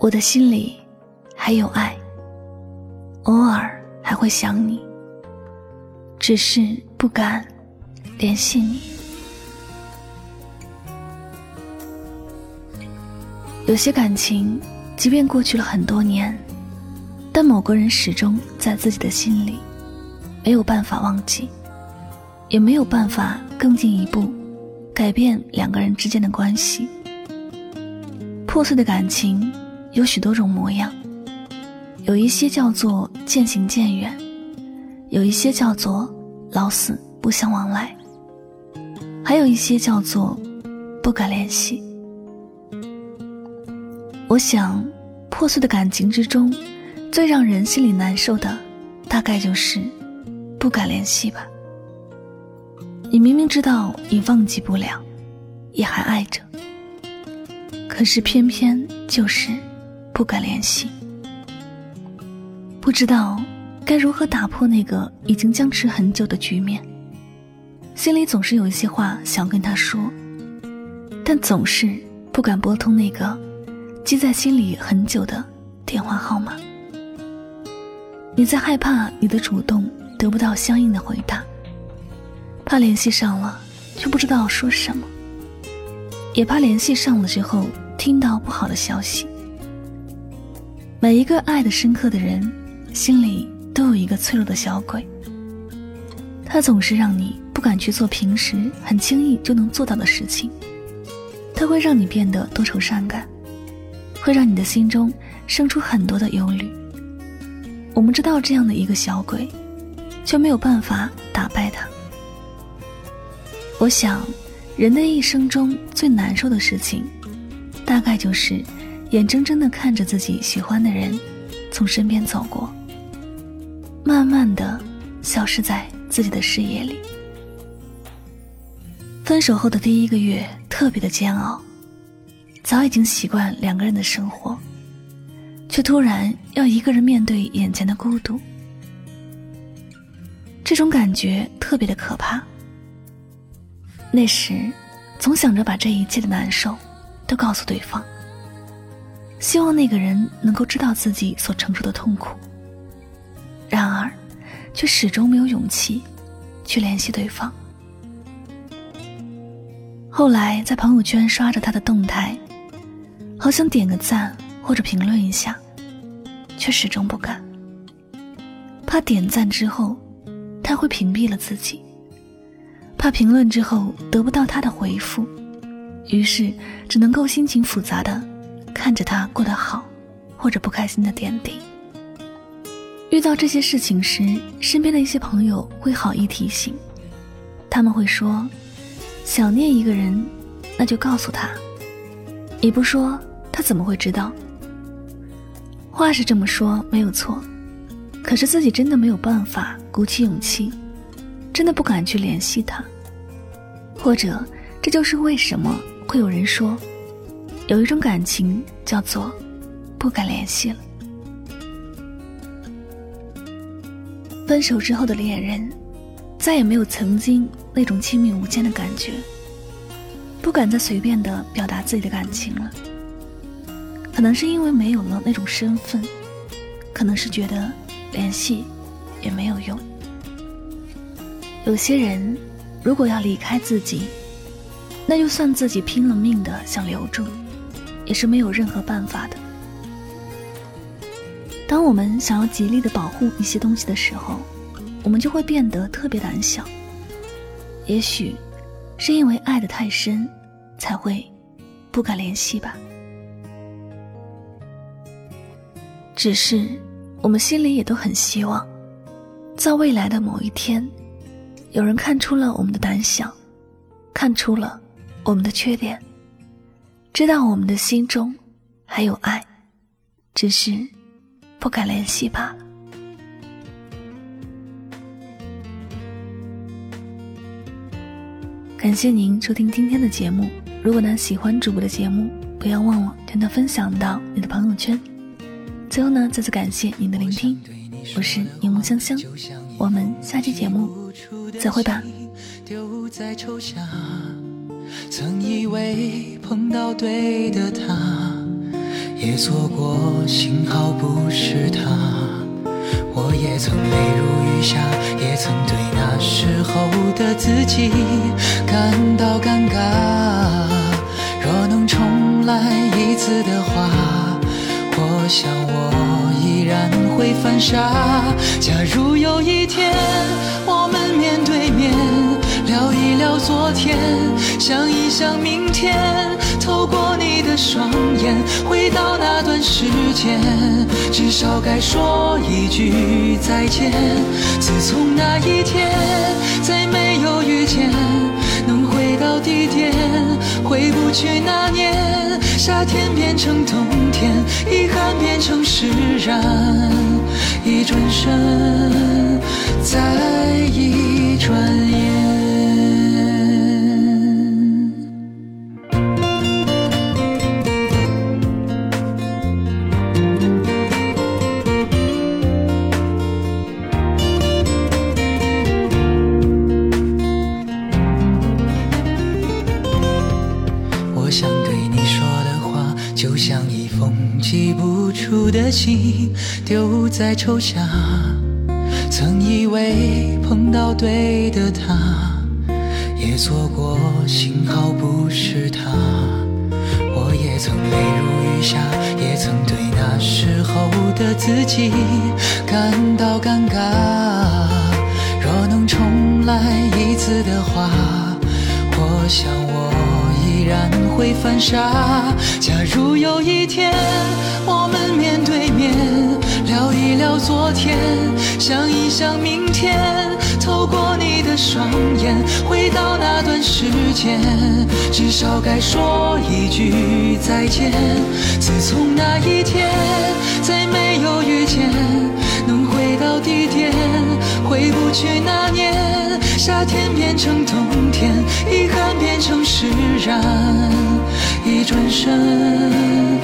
我的心里还有爱，偶尔还会想你，只是不敢联系你。有些感情，即便过去了很多年，但某个人始终在自己的心里，没有办法忘记，也没有办法更进一步改变两个人之间的关系。破碎的感情有许多种模样，有一些叫做渐行渐远，有一些叫做老死不相往来，还有一些叫做不敢联系。我想，破碎的感情之中，最让人心里难受的，大概就是不敢联系吧。你明明知道你忘记不了，也还爱着，可是偏偏就是不敢联系。不知道该如何打破那个已经僵持很久的局面，心里总是有一些话想跟他说，但总是不敢拨通那个。记在心里很久的电话号码，你在害怕你的主动得不到相应的回答，怕联系上了却不知道说什么，也怕联系上了之后听到不好的消息。每一个爱的深刻的人，心里都有一个脆弱的小鬼，他总是让你不敢去做平时很轻易就能做到的事情，他会让你变得多愁善感。会让你的心中生出很多的忧虑。我们知道这样的一个小鬼，却没有办法打败他。我想，人的一生中最难受的事情，大概就是眼睁睁的看着自己喜欢的人从身边走过，慢慢的消失在自己的视野里。分手后的第一个月特别的煎熬。早已经习惯两个人的生活，却突然要一个人面对眼前的孤独，这种感觉特别的可怕。那时，总想着把这一切的难受都告诉对方，希望那个人能够知道自己所承受的痛苦。然而，却始终没有勇气去联系对方。后来，在朋友圈刷着他的动态。好想点个赞或者评论一下，却始终不敢。怕点赞之后，他会屏蔽了自己；怕评论之后得不到他的回复，于是只能够心情复杂的看着他过得好或者不开心的点滴。遇到这些事情时，身边的一些朋友会好意提醒，他们会说：“想念一个人，那就告诉他。”你不说。他怎么会知道？话是这么说没有错，可是自己真的没有办法鼓起勇气，真的不敢去联系他。或者，这就是为什么会有人说，有一种感情叫做不敢联系了。分手之后的恋人，再也没有曾经那种亲密无间的感觉，不敢再随便的表达自己的感情了。可能是因为没有了那种身份，可能是觉得联系也没有用。有些人如果要离开自己，那就算自己拼了命的想留住，也是没有任何办法的。当我们想要极力的保护一些东西的时候，我们就会变得特别胆小。也许是因为爱的太深，才会不敢联系吧。只是，我们心里也都很希望，在未来的某一天，有人看出了我们的胆小，看出了我们的缺点，知道我们的心中还有爱，只是不敢联系罢了。感谢您收听今天的节目。如果呢喜欢主播的节目，不要忘了将它分享到你的朋友圈。最后呢，再次感谢您的聆听，我是柠檬香香，我们下期节目再会吧。丢在抽象，曾以为碰到对的他，也错过，幸好不是他。我也曾泪如雨下，也曾对那时候的自己感到尴尬。若能重来一次的话，想我依然会犯傻。假如有一天我们面对面。聊一聊昨天，想一想明天，透过你的双眼，回到那段时间，至少该说一句再见。自从那一天再没有遇见，能回到地点，回不去那年，夏天变成冬天，遗憾然，一转身，寄不出的心丢在抽象，曾以为碰到对的他，也错过，幸好不是他。我也曾泪如雨下，也曾对那时候的自己感到尴尬。若能重来一次的话，我想我依然会犯傻。假如有一天。天，想一想明天，透过你的双眼，回到那段时间，至少该说一句再见。自从那一天再没有遇见，能回到地点，回不去那年，夏天变成冬天，遗憾变成释然，一转身。